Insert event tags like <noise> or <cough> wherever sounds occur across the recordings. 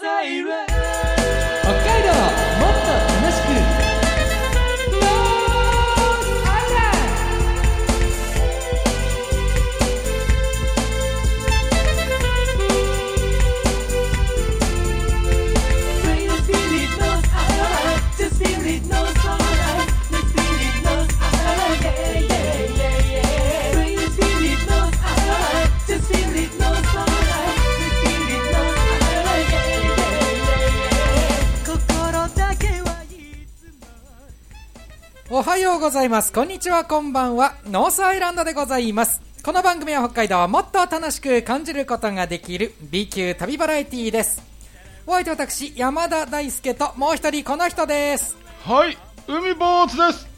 サおはようございます。こんにちは、こんばんは。ノースアイランドでございます。この番組は北海道をもっと楽しく感じることができる B 級旅バラエティーです。お相手は私、山田大輔ともう一人この人です。はい、海坊主です。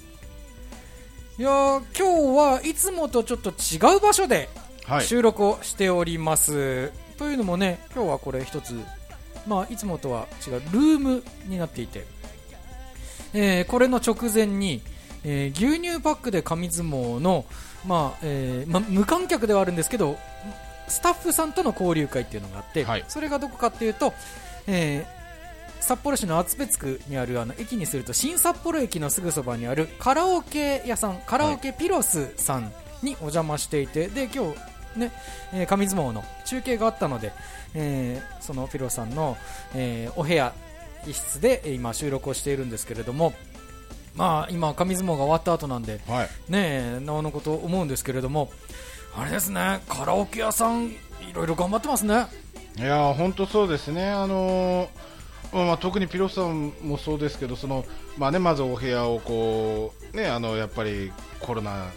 いやー今日はいつもとちょっと違う場所ではい収録をしております。というのもね、今日はこれ一つ、まあ、いつもとは違うルームになっていて、えーこれの直前に、えー牛乳パックで紙相撲の、まあえーまあ無観客ではあるんですけどスタッフさんとの交流会っていうのがあって、はい。それがどこかっていうと、えー札幌市の厚別区にあるあの駅にすると新札幌駅のすぐそばにあるカラオケ屋さんカラオケピロスさんにお邪魔していて、で今日ね、えー紙相撲の中継があったので、えーそのピロスさんの、えーお部屋一室でえー今収録をしているんですけれどもまあ今紙相撲が終わった後なんではい。ねえなおのこと思うんですけれどもあれですねカラオケ屋さんいろいろ頑張ってますねいやー、本当そうですね。あのーまあまあ、特にピロさんもそうですけど、その、まあね、まずお部屋をこう、ね、あの、やっぱりコロナ、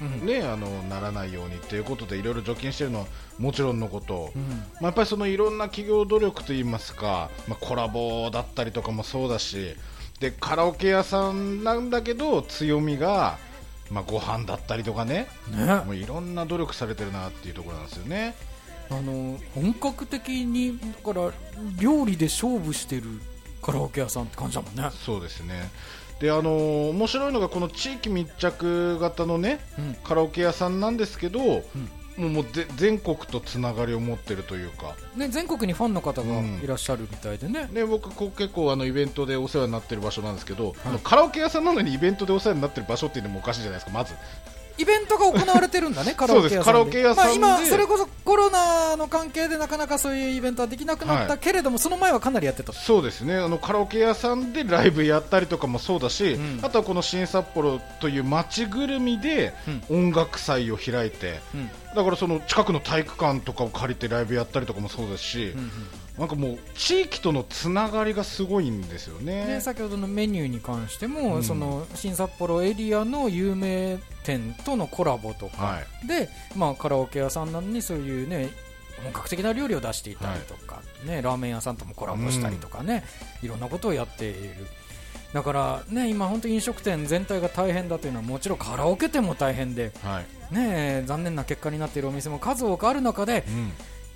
うんね、あの、ならないようにということで、いろいろ除菌してるのはもちろんのこと、うんまあ、やっぱりそのいろんな企業努力といいますか、まあ、コラボだったりとかもそうだしでカラオケ屋さんなんだけど強みが、まあ、ご飯だったりとかね。ね。もういろんな努力されてるなっていうところなんですよね。あの本格的にだから料理で勝負してるカラオケ屋さんって感じだもんね、そうですね。であのー面白いのがこの地域密着型のねうん。カラオケ屋さんなんですけど、もうもうぜ全国とつながりを持ってるというか。ね、全国にファンの方がうん。いらっしゃるみたいでね、で僕こう結構あのイベントでお世話になってる場所なんですけど、あのカラオケ屋さんなのにイベントでお世話になってる場所っていうのもおかしいじゃないですかまず。イベントが行われてるんだね、<laughs> カラオケ屋さんで。で。まあ、今、それこそコロナの関係でなかなかそういうイベントはできなくなったはい。けれども、その前はかなりやってた。そうですね。あのカラオケ屋さんでライブやったりとかもそうだし、うん。あとはこの新札幌という街ぐるみで音楽祭を開いて、うんだからその近くの体育館とかを借りてライブやったりとかもそうですし、うんなんかもう地域とのつながりがすごいんですよね。ね、先ほどのメニューに関しても、うん。その新札幌エリアの有名店とのコラボとか、はい。で、まあ、カラオケ屋さんなのにそういうね本格的な料理を出していたりとか、ね、ラーメン屋さんともコラボしたりとかね、いろんなことをやっているだから、ね、今、本当に飲食店全体が大変だというのはもちろんカラオケ店も大変で、はい。ね、残念な結果になっているお店も数多くある中でう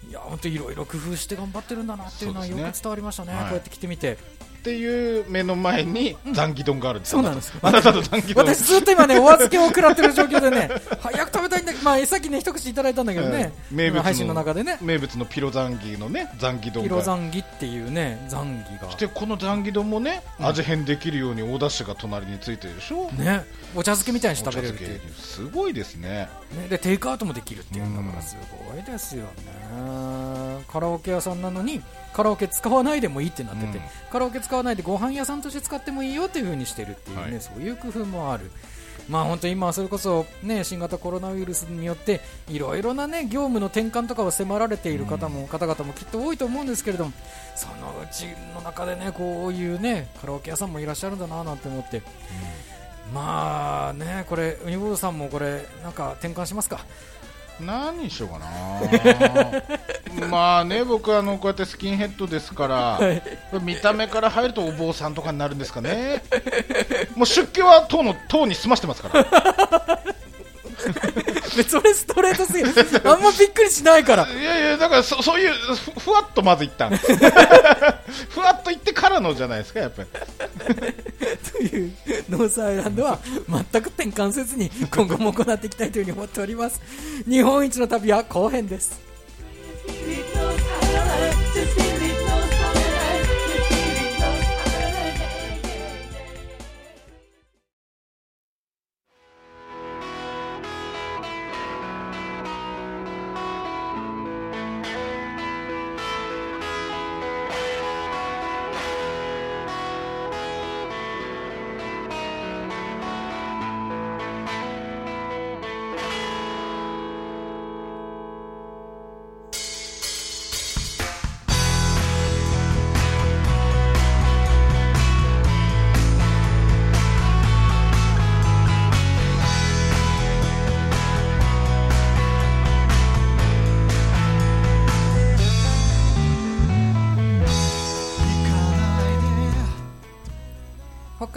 ん。いや本当いろいろ工夫して頑張ってるんだなっていうのはよく伝わりましたね、はい。こうやって来てみて。っていう目の前にザンギ丼があるんですよ、そうなんです。あなたとザンギ丼。私ずっと今ね、お預けを食らってる状況でね、<laughs> 早く食べたいんだけど、まあ、さっきね、一口いただいたんだけどね、うん名物の配信の中でね、名物のピロザンギのねザンギ丼ピがロザンギっていうね、ザンギが。そしてこのザンギ丼もね、うん。味変できるようにお出汁が隣についてるでしょ、ね、お茶漬けみたいにして食べれるっていう。すごいですね。ね、でテイクアウトもできるっていうんだすごいですよね、カラオケ屋さんなのにカラオケ使わないでもいいってなってて、うん。カラオケ使わないでご飯屋さんとして使ってもいいよっていう風にしてるっていうね、はい。そういう工夫もある。まあ本当に今それこそね新型コロナウイルスによっていろいろなね業務の転換とかを迫られている方も、方々もきっと多いと思うんですけれどもそのうちの中でねこういうねカラオケ屋さんもいらっしゃるんだななんて思って、まあねこれウニボードさんもこれなんか転換しますか？何にしようかな。<laughs> まあね僕あのこうやってスキンヘッドですから、見た目から入るとお坊さんとかになるんですかね。もう出家は当の当に済ましてますから <laughs> <laughs> それストレートすぎる。あんまびっくりしないから。いやいやだからそそういうふふわっとまず一旦 <laughs> ふわっと言ってからのじゃないですかやっぱり。というノースアイランドは全く転換せずに今後も行っていきたいというふうに思っております。日本一の旅は後編です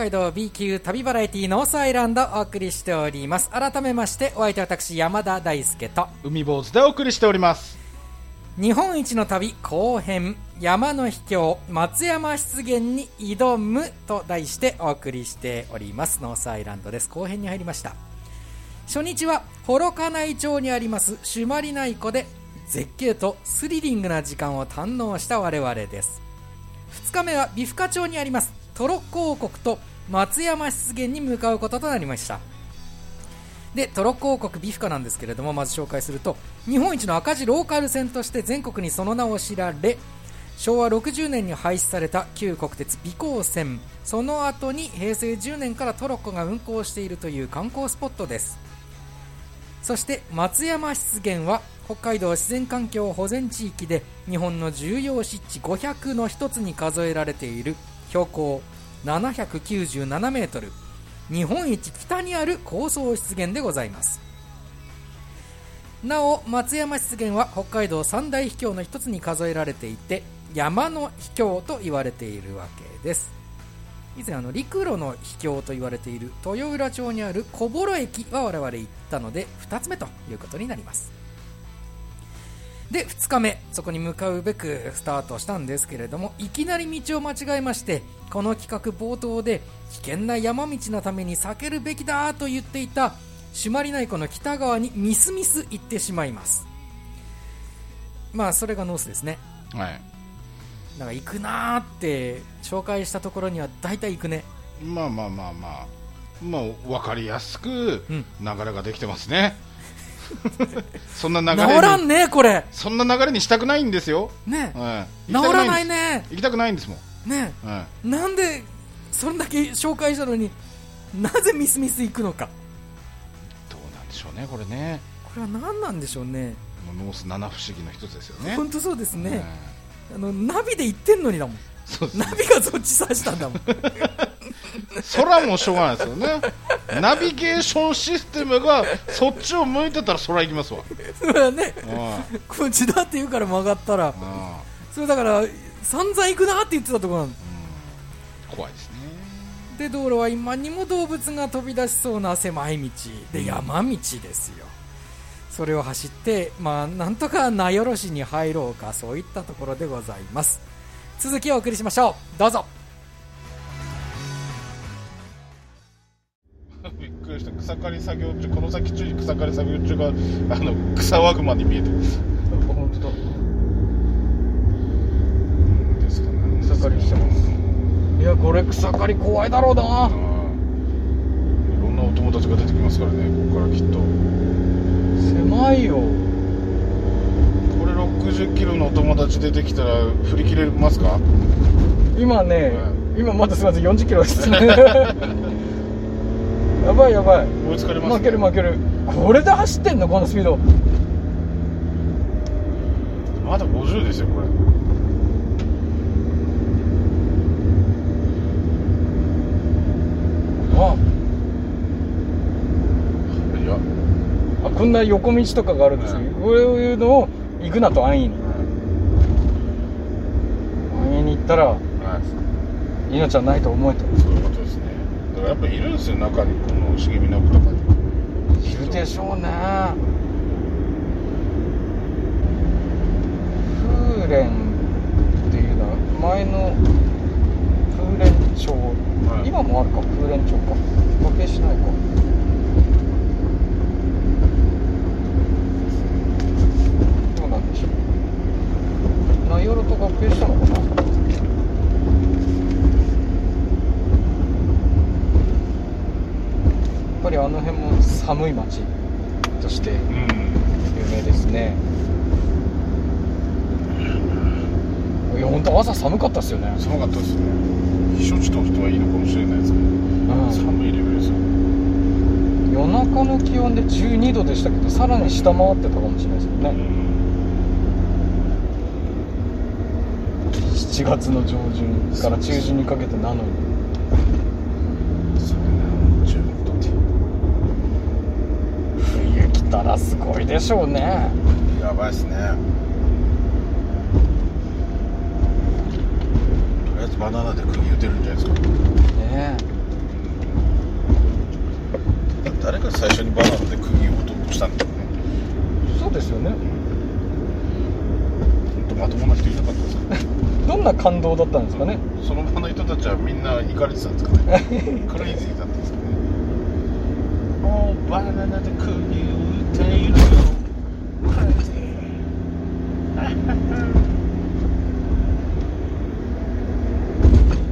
海道 B 級旅バラエティノースアイランドお送りしております。改めましてお相手は私山田大輔と海坊主でお送りしております。日本一の旅後編山の秘境松山湿原に挑むと題してお送りしております。ノースアイランドです。後編に入りました。初日は幌加内町にあります朱鞠内湖で絶景とスリリングな時間を堪能した我々です。2日目は美深町にありますトロッコ王国と松山湿原に向かうこととなりました。でトロッコ王国ビフカなんですけれどもまず紹介すると日本一の赤字ローカル線として全国にその名を知られ昭和60年に廃止された旧国鉄美光線。その後に平成10年からトロッコが運行しているという観光スポットです。そして松山湿原は北海道自然環境保全地域で日本の重要湿地500の一つに数えられている標高797メートル日本一北にある高層湿原でございます。なお松山湿原は北海道三大秘境の一つに数えられていて山の秘境と言われているわけです。以前あの陸路の秘境と言われている豊浦町にある小幌駅は我々行ったので2つ目ということになります。で2日目そこに向かうべくスタートしたんですけれどもいきなり道を間違えましてこの企画冒頭で危険な山道のために避けるべきだと言っていた朱鞠内湖の北側にミスミス行ってしまいます。まあそれがノースですね。はい。なんか行くなーって紹介したところには大体行くね。まあまあまあまあ。まあ分かりやすくうん。流れができてますね、そんな治流れにらんねこれ。そんな流れにしたくないんですよ、ね。はい、治らない行ねきたくないんです。行きたくないんですねもん、はい、なんでそれだけ紹介したのになぜミスミス行くのか。どうなんでしょうねこれね。これは何なんでしょうね。ノース七不思議の一つですよね。本当そうですね、はいあのナビで行ってんのにだもん。そうですナビがそっち指したんだもん <laughs> 空もしょうがないですよね。ナビゲーションシステムがそっちを向いてたら空行きますわ、それはねうん。こっちだって言うから曲がったら。うん。それだから散々行くなって言ってたところなん。だ怖いですね。で道路は今にも動物が飛び出しそうな狭い道。で山道ですよ。それを走ってまあなんとか名寄市に入ろうかそういったところでございます。続きをお送りしましょう。どうぞくりした草刈り作業中この先中に草刈り作業中があの草ワグマに見えてる。本当だ。ですかね。草刈りしてます。いやこれ草刈り怖いだろうな。うん。いろんなお友達が出てきますからねここからきっと。狭いよ。これ60キロのお友達出てきたら振り切れますか？今ね、は今まだすみません40キロですね <laughs> やばいやばい。追いつかれます、ね、負ける負ける。これで走ってんの？このスピード。まだ50ですよこれ。あ。いや。あこんな横道とかがあるんですよ、うん。こういうのを行くなと安易に。安易に行ったらはい。命はないと思えと。そういうことですね。だからやっぱいるんですよ中に茂みの奥と。かにいるでしょうね。風蓮っていうのは前の風蓮町、はい今もあるか。風蓮町か。合併しないか。どうなんでしょう。名寄と合併したのかなやっぱりあの辺も寒い町としてうん有名ですね。いや本当朝寒かったですよね、寒かったですね。避暑地としてはいいのかもしれないですけど寒いレベルですよ。夜中の気温で12度でしたけどさらに下回ってたかもしれないですよね、7月の上旬から中旬にかけてなのにそれな10度って冬来たらすごいでしょうね。やばいですね。とりあえずバナナで釘打てるんじゃないですか。ねえ。誰が最初にバナナで釘を打としたんだろうね。そうですよね。本当まともな人いなかったですか <laughs> どんな感動だったんですかね。その場の人たちはみんな行かれてたんですかね。<laughs> クレイジーだったんですかね。もうバナナ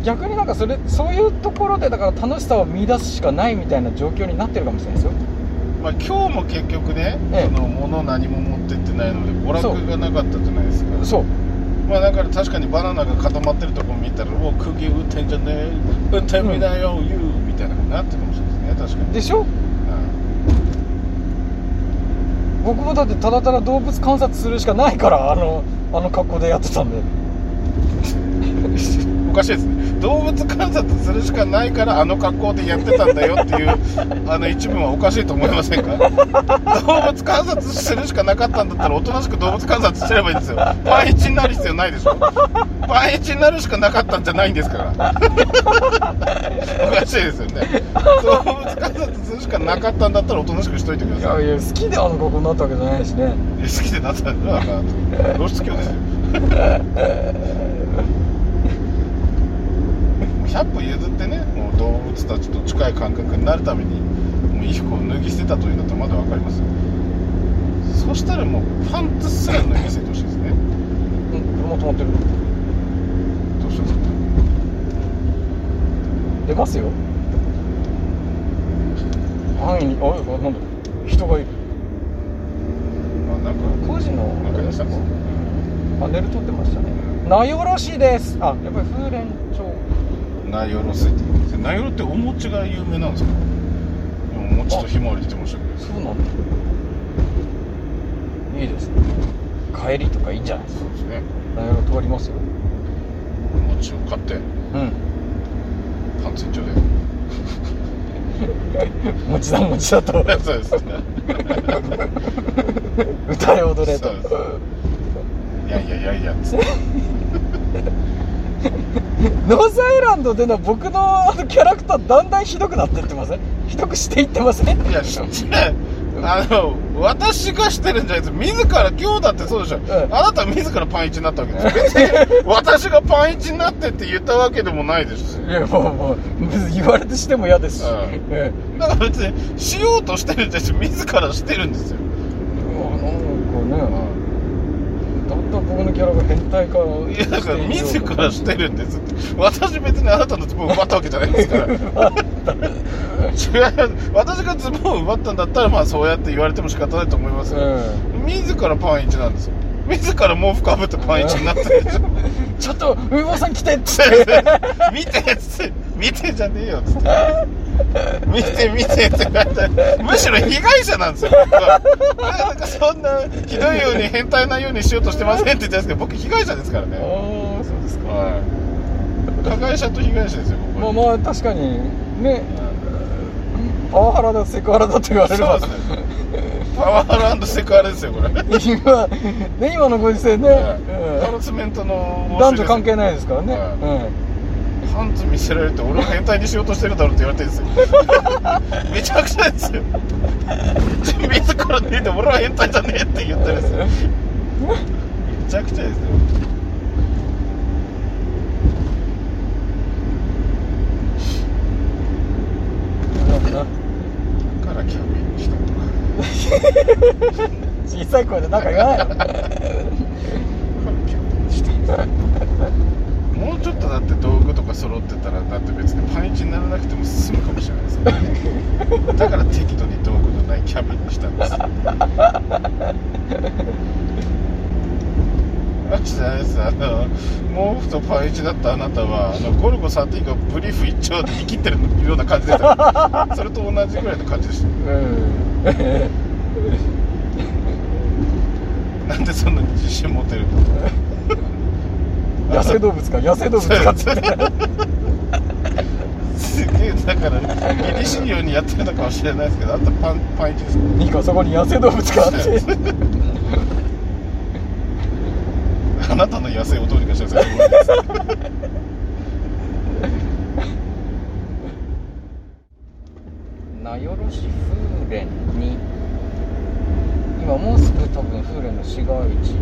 逆になんかそれそういうところでだから楽しさを見出すしかないみたいな状況になってるかもしれないですよ。ーまあ今日も結局ね、ええ。その物何も持ってってないので娯楽がなかったじゃないですか。そう。まあだから確かにバナナが固まってるとこ見たら「お釘打ってんじゃねえ。打ってみなよ、ユー」みたいなことになってるかもしれないですね確かに。でしょ？僕もだってただただ動物観察するしかないからあのあの格好でやってたんで。おかしいですね。動物観察するしかないからあの格好でやってたんだよっていう <laughs> あの一文はおかしいと思いませんか？動物観察するしかなかったんだったらおとなしく動物観察すればいいんですよ。パンイチになる必要ないでしょ。パンイチになるしかなかったんじゃないんですから。おかしいですよね。動物観察するしかなかったんだったらおとなしくしといてください。いやいや好きであの格好になったわけじゃないしね。好きでなったんだから露出狂ですよ100歩譲ってねもう動物たちと近い感覚になるためにもう衣服を脱ぎ捨てたというんだったらまだ分かります。よそしたらもうパンツすら脱ぎ捨ててほしいですね。うん車止まってる。どうしよう。か出ますよ。範囲に。あなんだ。人がいる。あなんか工事の。なんかやってたんですよパネル撮ってましたね。名寄市です。あやっぱり風蓮町名寄せって言うんですよ。名寄ってお餅が有名なんですか？お餅とひまわり出てましたけど。そうなんだ。いいですね。帰りとかいいんじゃないですか？そうですね。名寄通りますよ。お餅を買って。うん。パンツ一丁で。餅だ餅だと。<laughs> そうです <laughs> 歌え踊れと。そうです。いやいやいやいやつって <laughs> ノースアイランドでの僕のあのキャラクターだんだんひどくなってってません？ひどくしていってません？いや、あの、私がしてるんじゃないです。自ら、今日だってそうでしょ。ええあなたは自らパンイチになったわけですよ。別に、私がパンイチになってって言ったわけでもないですし。いやもうもう別に言われてしても嫌ですし、うんえだから別に、しようとしてるんですよ。自らしてるんですよ。えなんかねだんだん僕のキャラが変態化いや、だから自らしてるんですって。私別にあなたのズボンを奪ったわけじゃないですから。違う。私がズボンを奪ったんだったら、まあそうやって言われても仕方ないと思いますよ。え自らパンイチなんですよ。自ら毛布かぶってパンイチになってるでしょ。えちょっと海坊さん来てっつって <laughs> 見てっつって見てじゃねえよっつって <laughs> 見て見てって言われてむしろ被害者なんですよ。僕はなんかそんなひどいように変態なようにしようとしてませんって言ってたんですけど僕被害者ですからあね。あそうですか。はい。加害者と被害者ですよまあまあ確かにね。パワハラだセクハラだと言われればそうですね。パワハラセクハラですよこれ。今ね今のご時世ね、ハラスメントのうん男女関係ないですからね、はい。うんパンツ見せられて俺を変態にしようとしてるだろって言われ <laughs> てるんですよ。めちゃくちゃですよ。自ら脱いで俺は変態じゃねえって言っすよ。めちゃくちゃですよ。からキャビンにしたとか。<laughs> 小さい声でなんか言わないから <laughs> キャビンにしたもうちょっとだって道具とか揃ってたらだって別にパンイチにならなくても済むかもしれないですよね。だから適度に道具のないキャビンにしたんですよあとじゃないですあの毛布とパンイチだったあなたはあのゴルゴ13がブリーフ一丁で生きってるような感じでした。それと同じぐらいの感じでしうん。たなんでそんなに自信持てるの？野生動物か野生動物かってすげえだからギリシリオにやってるのかもしれないですけどあとパンパンイチですニコそこに野生動物かって。あなたの野生をどうにかして。ください名寄市風蓮に。今もうすぐ多分風蓮の市街地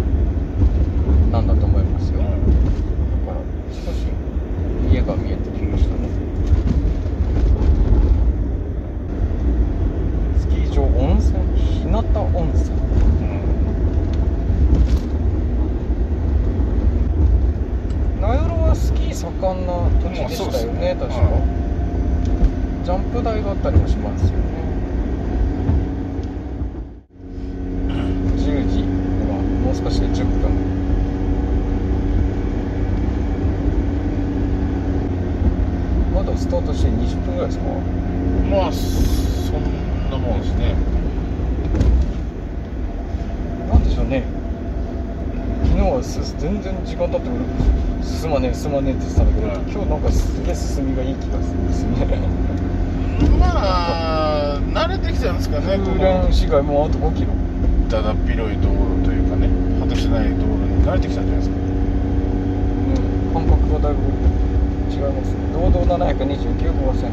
ね。昨日はす全然時間経っても進まねえ進まねえって言ってたんだけど、はい今日なんかすげえ進みがいい気がするんですよね。まあ慣れてきたんですかねこ空連の市街もうあと5キロ。だだっ広い道路というかね果てしない道路に慣れてきたんじゃないですか。うん感覚がだいぶ違います。ね道道729号線。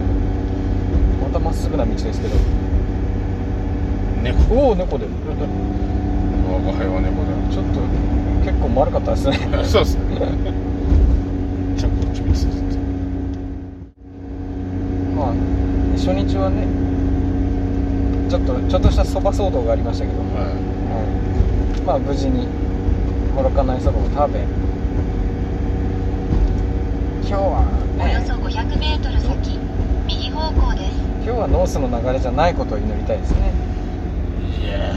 またまっすぐな道ですけど。猫。おお猫で我が輩は猫ちょっと結構丸かったですねそうですねちゃんこっち見てまあ初日はねちょっとちょっとしたそば騒動がありましたけど、ははいまあ無事に幌加内そばを食べ今日はねおよそ500メートル先、右方向です。今日はノースの流れじゃないことを祈りたいですねいいや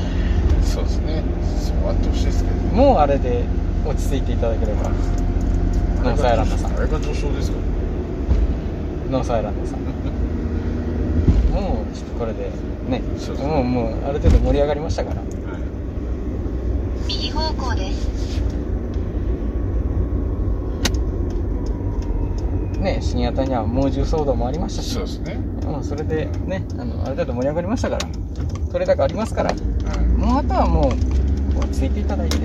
そうですね。そうあってほしいですけど。もうあれで落ち着いていただければ。ノースアイランドさん。あれが序章ですか？ノースアイランドさん。<laughs> もうちょっとこれでね。そうそうもうもうある程度盛り上がりましたから。右方向です。ね深夜帯には猛獣騒動もありましたし。そうですね。もうそれでねあのある程度盛り上がりましたから。取れ高ありますからはいもうあとはもう落ち着いていただいて。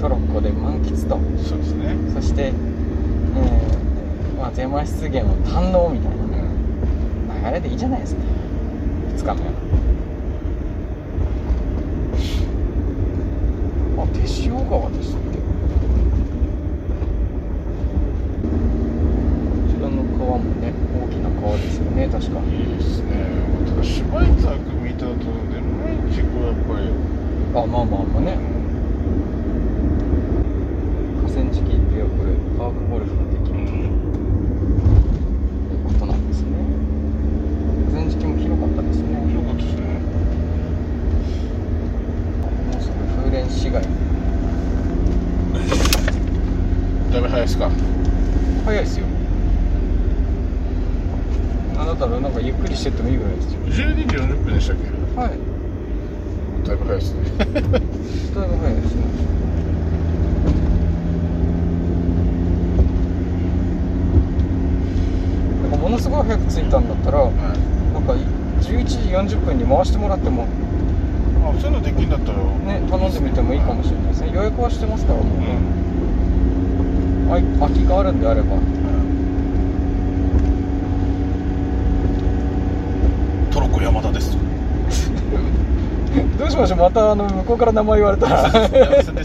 トロッコで満喫と。そうですね。そして、えー、松山湿原を堪能みたいな流れでいいじゃないですか。2日目は。あ手塩川でしたっけこちらの川もね川ですよね確か。いいですね。ただ芝居作見た後で毎日こうやっぱり。あまあまあまあね。河川敷ってよくパークゴルフができるということなんですね。前時期も広かったですね。よかったですね。もうすぐ風蓮市街。だいぶ早いですか？早いですよあなたらなんかゆっくりしてってもいいぐらいですよ。12時40分でしたっけ？はい。だいぶ早いですね。だいぶ早いですね。なんかものすごい早く着いたんだったらはい。なんか11時40分に回してもらっても。あそういうのできるんだったら。ね頼んでみてもいいかもしれないですね。予約はしてますからもう。うね、ん空きがあるんであればトロッコ山田です。<laughs> どうしましょう？またあの向こうから名前言われたら。ですね。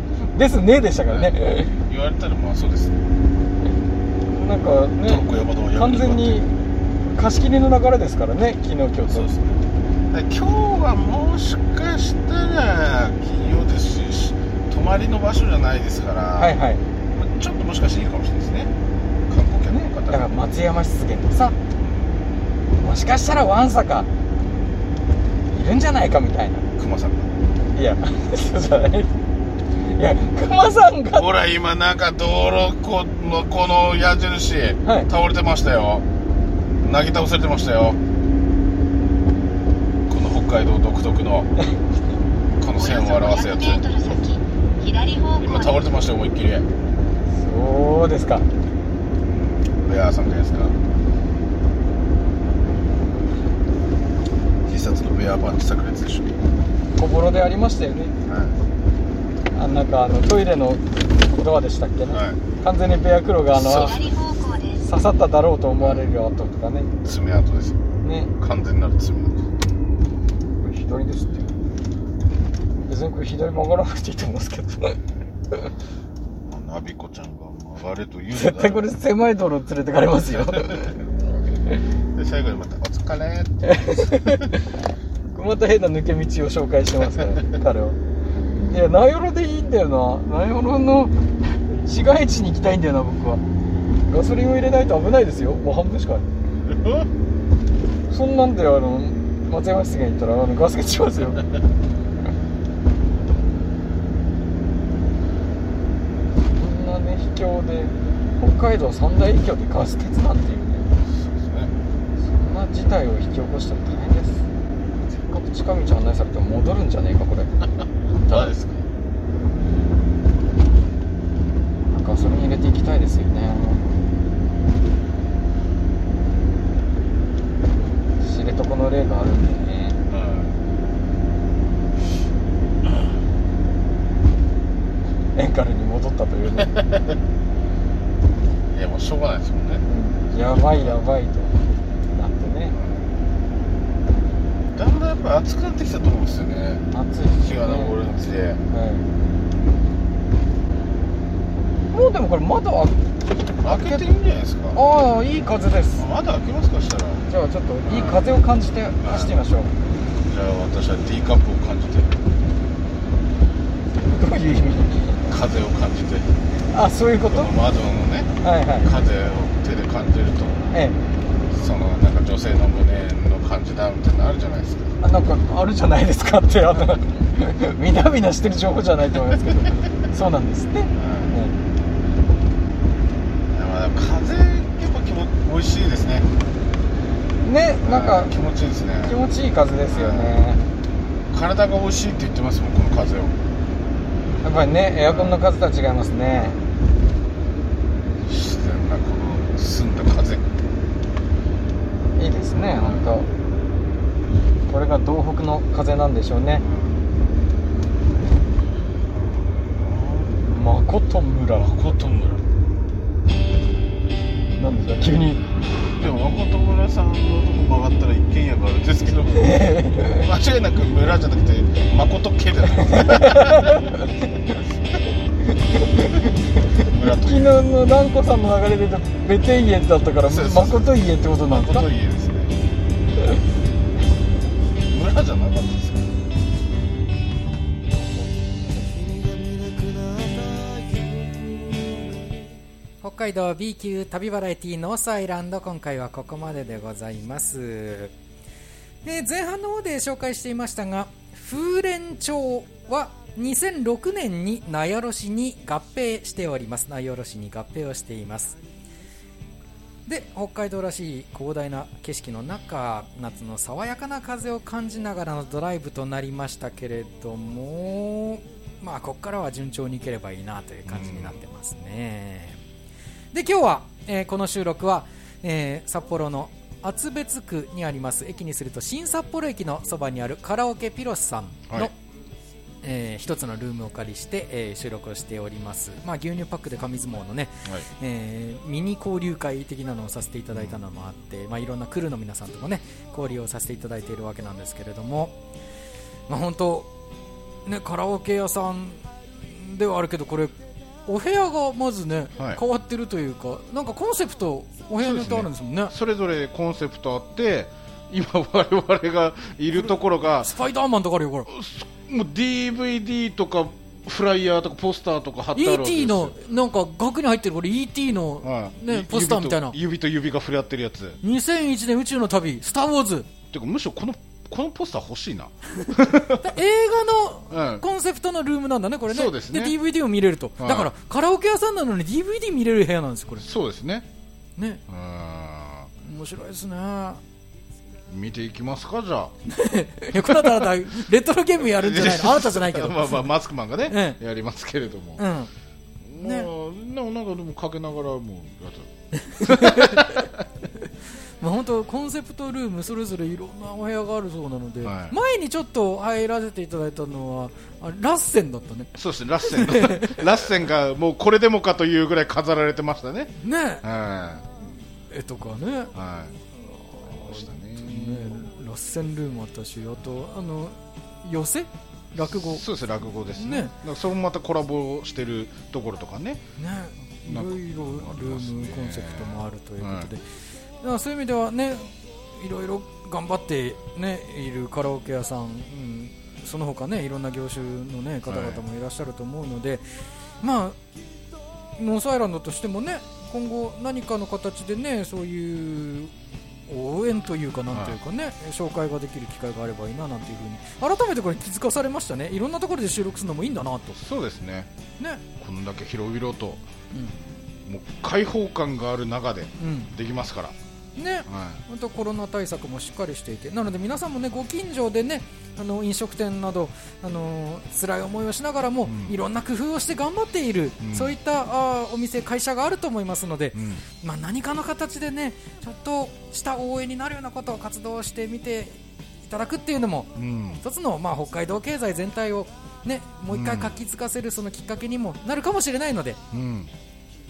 <laughs> ですねでしたからね。言われたらまあそうです。ねなんかね完全に貸し切りの流れですからね昨日今日とそうですね。で今日はもしかしたら金曜ですし泊まりの場所じゃないですから、はいはい。ちょっともしかしていいかもしれないですね。観光客のね。方だから松山湿原もさもしかしたらわんさかいるんじゃないかみたいな。熊さん。がいやそうじゃない。いや熊さんが。ほら今なんか道路このこの矢印、はい。倒れてましたよ。なぎ倒されてましたよ。この北海道独特の <laughs> この線を表すやつ。およそ500メートル先、左方向今倒れてましたよ思いっきり。そうですか。ベアーさんじゃないですか必殺のベアーパンチ炸裂でしょ小幌でありましたよねはいあなんかあのトイレのドアでしたっけね、はい完全にベアクロがあの。刺さっただろうと思われる跡とかね爪痕ですよね完全なる爪痕左左ですって別にこれ左曲がらなくていいと思うんですけどナビコちゃんが曲がれと言うの絶対これ狭い道路連れてかれますよで最後にまた「お疲れ」ってまた変な抜け道を紹介してますから彼は。いや名寄でいいんだよな。名寄の市街地に行きたいんだよな僕は。ガソリンを入れないと危ないですよもう半分しかない。そんなんであの松山湿原行ったらあのガス欠しますよ。<laughs> こんなね秘境で北海道三大秘境でガス欠なんていう。な事態を引き起こしたら大変です。せっかく近道案内されても戻るんじゃねえかこれ。<laughs> 誰ですか？ガソリン入れていきたいですよね。知床の例があるんでね。エンカルに戻ったというね、<laughs> いやもうしょうがないですもんね。うん。やばいやばいとなってねだんだんやっぱ暑くなってきたと思うんですよね。暑い日が昇るにつれはい。もうでもこれ窓は開けていいんじゃないですか？ああいい風です。窓開けますかしたら。じゃあちょっといい風を感じて走ってみましょう。じゃあ私は D カップを感じて。どういう意味？風を感じて。あそういうこことの窓のねはいはい。風を手で感じると。ええ。そのなんか女性の胸の感じだみたいなのあるじゃないですか。あなんかあるじゃないですかってあの <laughs> みなみなしてる情報じゃないと思いますけど。そうなんですって、い。やまあ風やっぱ気持美味しいですね。ねなんか気持ちいいですね。気持ちいい風ですよね。体が美味しいって言ってますもんこの風を。やっぱりねエアコンの風とは違いますね。自然なこの澄んだ風。いいですね本当これが東北の風なんでしょうね。まこと村。誠村。なんですか？急に。でも誠村さんのとこ曲がったら一軒家があるんですけど。<laughs> 間違いなく村じゃなくて誠家だ村と <laughs> 昨日の蘭子さんの流れで家だったから家ってことなんですか？誠家です海道 B 級旅バラエティノースアイランド今回はここまででございます。で前半の方で紹介していましたが風蓮町は2006年に名寄市に合併しております。名寄市に合併をしています。で北海道らしい広大な景色の中夏の爽やかな風を感じながらのドライブとなりましたけれどもまあここからは順調にいければいいなという感じになってますね、で今日は、えーこの収録は、えー札幌の厚別区にあります駅にすると新札幌駅のそばにあるカラオケピロスさんの、はい。えー一つのルームをお借りして、えー収録をしております、まあ、牛乳パックで紙相撲のね、はい。えーミニ交流会的なのをさせていただいたのもあって、まあ、いろんなクルーの皆さんともね交流をさせていただいているわけなんですけれども、まあ、本当、ね、カラオケ屋さんではあるけどこれお部屋がまずね、はい。変わってるというかなんかコンセプトお部屋によってあるんですもんね。それぞれコンセプトあって今我々がいるところがスパイダーマンとかあるよこれ。もう DVD とかフライヤーとかポスターとか貼ってある ET よ。のなんか額に入ってるこれ ET の、はい。ね、ポスターみたいな。指と指と指が触れ合ってるやつ。2001年宇宙の旅スター・ウォーズ。てかむしろこのこのポスター欲しいな、映画のうん、コンセプトのルームなんだねこれね。そうですね。DVD を見れると、はい。だからカラオケ屋さんなのに DVD 見れる部屋なんですよこれ。そうですね。ね。うん。面白いですね。見ていきますかじゃあ。いやこの後あなたレトロゲームやるんじゃないの？<laughs> あなたじゃないけど。まあまあマスクマンがね、えやりますけれども、うん。ねもうななんかでもかけながらもうやっ <laughs> まあ、本当コンセプトルームそれぞれいろんなお部屋があるそうなので、はい。前にちょっと入らせていただいたのはあラッセンだったね <laughs> そうですね。ラッセン。<laughs> ラッセンがもうこれでもかというぐらい飾られてましたね。ね。は絵とかね。い。はいましたね。ねラッセンルームあったしあとあの寄せ落語？そうです落語ですね。ね。それもまたコラボしてるところとかね。ね。いろいろルームコンセプトもあるということで、だからそういう意味ではねいろいろ頑張って、ね、いるカラオケ屋さん、うん、その他ねいろんな業種の、ね、方々もいらっしゃると思うので、まあノースアイランドとしてもね今後何かの形でねそういう応援というかなんというかね、紹介ができる機会があればいいななんていうふうに改めてこれ気づかされましたね。いろんなところで収録するのもいいんだなと。そうですね。ね。こんだけ広々ともう開放感がある中でうん、できますから、うん、ね。は本当コロナ対策もしっかりしていて。なので皆さんもねご近所でねあの飲食店などあのー辛い思いをしながらも、うん。いろんな工夫をして頑張っている、うん。そういったあーお店会社があると思いますのでい、うん。まあ、何かの形でねちょっとした応援になるようなことを活動してみていただくっていうのもうん。一つの、まあ、北海道経済全体をねもう一回活気づかせるそのきっかけにもなるかもしれないので、うん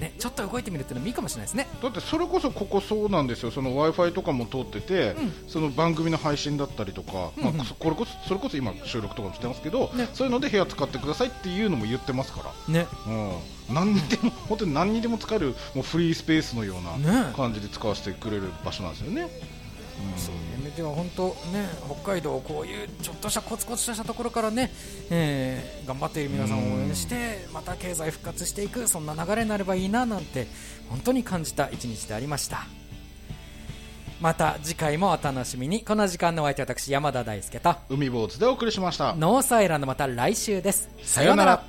ね、ちょっと動いてみるっていうのもいいかもしれないですね。だってそれこそここそうなんですよ、その w i f i とかも通ってて、うその番組の配信だったりとか、うんうん。まあ、そこれこそそれこそ今、収録とかもしてますけど、ね。そういうので部屋使ってくださいっていうのも言ってますから、ね。うん、何にでも本当に何にでも使えるもうフリースペースのようなね。感じで使わせてくれる場所なんですよね。そういう。意味では本当ね北海道こういうちょっとしたコツコツとしたところからね、えー頑張っている皆さんを応援してまた経済復活していくそんな流れになればいいななんて本当に感じた一日でありました。また次回もお楽しみに。この時間のお相手は私山田大輔と海坊主でお送りしました。ノースアイランドまた来週です。さようなら